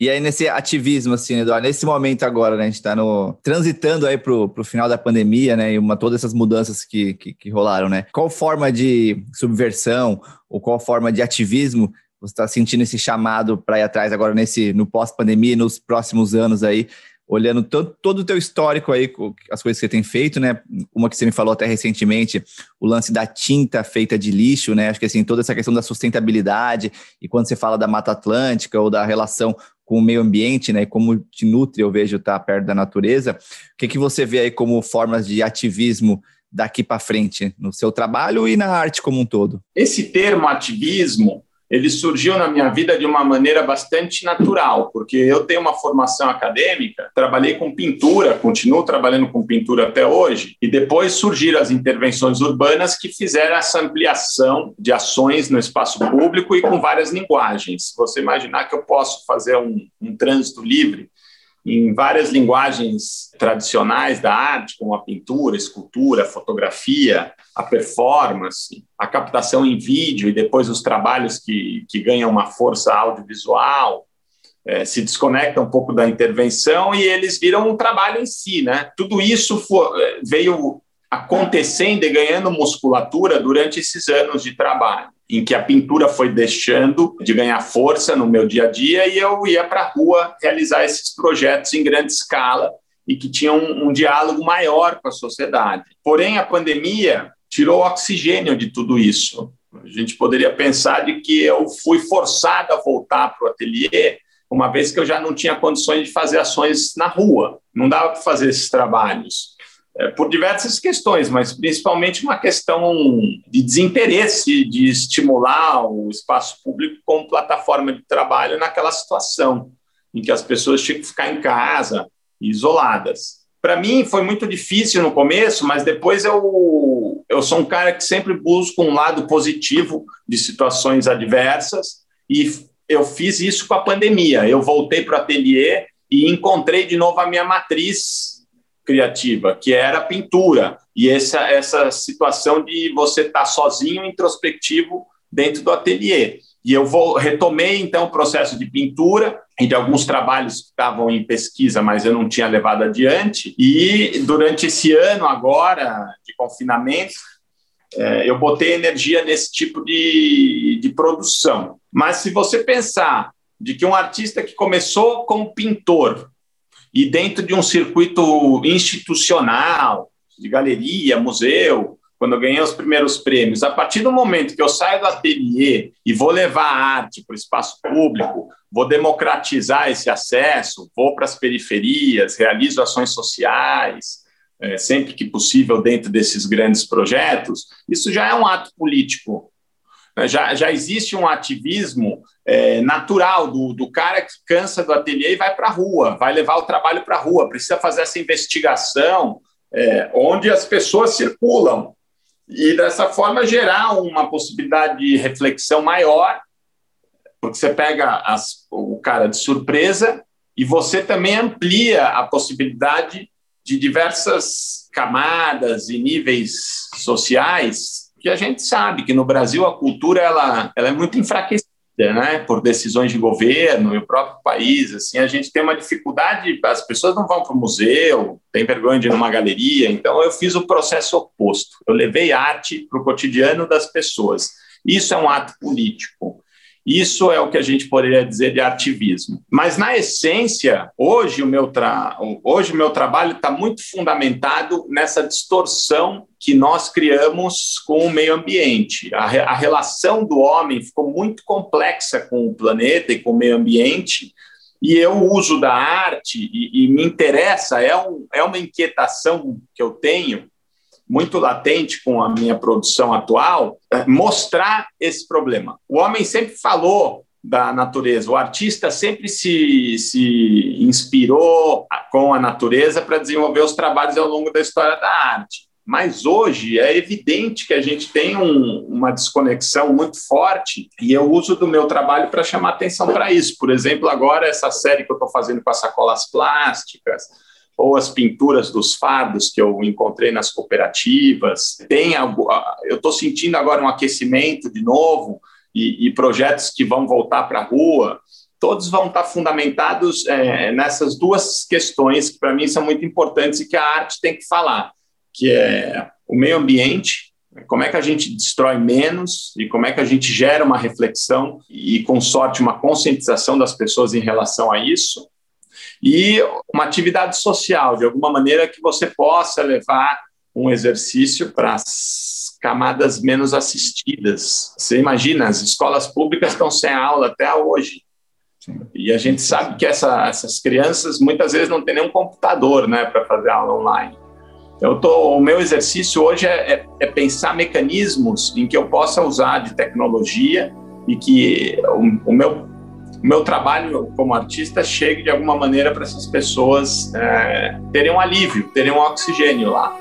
E aí, nesse ativismo, assim, Eduardo, nesse momento agora, né, a gente está transitando aí para o final da pandemia, né, e uma, todas essas mudanças que, que, que rolaram, né? Qual forma de subversão ou qual forma de ativismo você está sentindo esse chamado para ir atrás agora nesse no pós-pandemia, nos próximos anos aí, olhando todo, todo o teu histórico aí, as coisas que você tem feito, né? Uma que você me falou até recentemente, o lance da tinta feita de lixo, né? Acho que assim, toda essa questão da sustentabilidade, e quando você fala da Mata Atlântica ou da relação com o meio ambiente, né? E como te nutre, eu vejo, estar tá perto da natureza. O que, que você vê aí como formas de ativismo daqui para frente, no seu trabalho e na arte como um todo? Esse termo ativismo ele surgiu na minha vida de uma maneira bastante natural, porque eu tenho uma formação acadêmica, trabalhei com pintura, continuo trabalhando com pintura até hoje, e depois surgiram as intervenções urbanas que fizeram essa ampliação de ações no espaço público e com várias linguagens. Se você imaginar que eu posso fazer um, um trânsito livre em várias linguagens tradicionais da arte, como a pintura, a escultura, a fotografia, a performance, a captação em vídeo e depois os trabalhos que, que ganham uma força audiovisual, é, se desconectam um pouco da intervenção e eles viram um trabalho em si. Né? Tudo isso for, é, veio acontecendo e ganhando musculatura durante esses anos de trabalho em que a pintura foi deixando de ganhar força no meu dia a dia e eu ia para a rua realizar esses projetos em grande escala e que tinham um, um diálogo maior com a sociedade. Porém, a pandemia tirou oxigênio de tudo isso. A gente poderia pensar de que eu fui forçado a voltar para o ateliê, uma vez que eu já não tinha condições de fazer ações na rua, não dava para fazer esses trabalhos é, por diversas questões, mas principalmente uma questão de desinteresse de estimular o espaço público como plataforma de trabalho naquela situação em que as pessoas tinham que ficar em casa, isoladas. Para mim foi muito difícil no começo, mas depois eu, eu sou um cara que sempre busca um lado positivo de situações adversas e eu fiz isso com a pandemia. Eu voltei para o ateliê e encontrei de novo a minha matriz criativa, que era a pintura, e essa, essa situação de você estar tá sozinho, introspectivo, dentro do ateliê. E eu vou, retomei, então, o processo de pintura e de alguns trabalhos que estavam em pesquisa, mas eu não tinha levado adiante. E durante esse ano agora de confinamento, é, eu botei energia nesse tipo de, de produção. Mas se você pensar de que um artista que começou como pintor e dentro de um circuito institucional, de galeria, museu, quando eu ganhei os primeiros prêmios, a partir do momento que eu saio do ateliê e vou levar a arte para o espaço público, vou democratizar esse acesso, vou para as periferias, realizo ações sociais, é, sempre que possível dentro desses grandes projetos, isso já é um ato político já, já existe um ativismo é, natural do, do cara que cansa do ateliê e vai para a rua, vai levar o trabalho para a rua, precisa fazer essa investigação é, onde as pessoas circulam. E dessa forma gerar uma possibilidade de reflexão maior, porque você pega as, o cara de surpresa e você também amplia a possibilidade de diversas camadas e níveis sociais que a gente sabe que no Brasil a cultura ela, ela é muito enfraquecida, né, por decisões de governo e o próprio país, assim, a gente tem uma dificuldade, as pessoas não vão para o museu, tem vergonha de ir numa galeria, então eu fiz o processo oposto, eu levei arte para o cotidiano das pessoas, isso é um ato político, isso é o que a gente poderia dizer de ativismo. Mas, na essência, hoje o meu, tra... hoje, o meu trabalho está muito fundamentado nessa distorção que nós criamos com o meio ambiente. A, re... a relação do homem ficou muito complexa com o planeta e com o meio ambiente, e eu uso da arte e, e me interessa, é, um, é uma inquietação que eu tenho muito latente com a minha produção atual, é mostrar esse problema. O homem sempre falou da natureza, o artista sempre se, se inspirou com a natureza para desenvolver os trabalhos ao longo da história da arte. Mas hoje é evidente que a gente tem um, uma desconexão muito forte e eu uso do meu trabalho para chamar atenção para isso. Por exemplo, agora essa série que eu estou fazendo com as sacolas plásticas, ou as pinturas dos fardos que eu encontrei nas cooperativas. Tem algo, eu estou sentindo agora um aquecimento de novo e, e projetos que vão voltar para a rua. todos vão estar fundamentados é, nessas duas questões que para mim são muito importantes e que a arte tem que falar, que é o meio ambiente, como é que a gente destrói menos e como é que a gente gera uma reflexão e, com sorte, uma conscientização das pessoas em relação a isso, e uma atividade social, de alguma maneira que você possa levar um exercício para as camadas menos assistidas. Você imagina, as escolas públicas estão sem aula até hoje. Sim. E a gente sabe que essa, essas crianças muitas vezes não têm nenhum computador né, para fazer aula online. Então, tô, o meu exercício hoje é, é, é, pensar mecanismos em que eu possa usar de tecnologia e que o, o meu o meu trabalho como artista chegue de alguma maneira para essas pessoas é, terem um alívio, terem um oxigênio lá.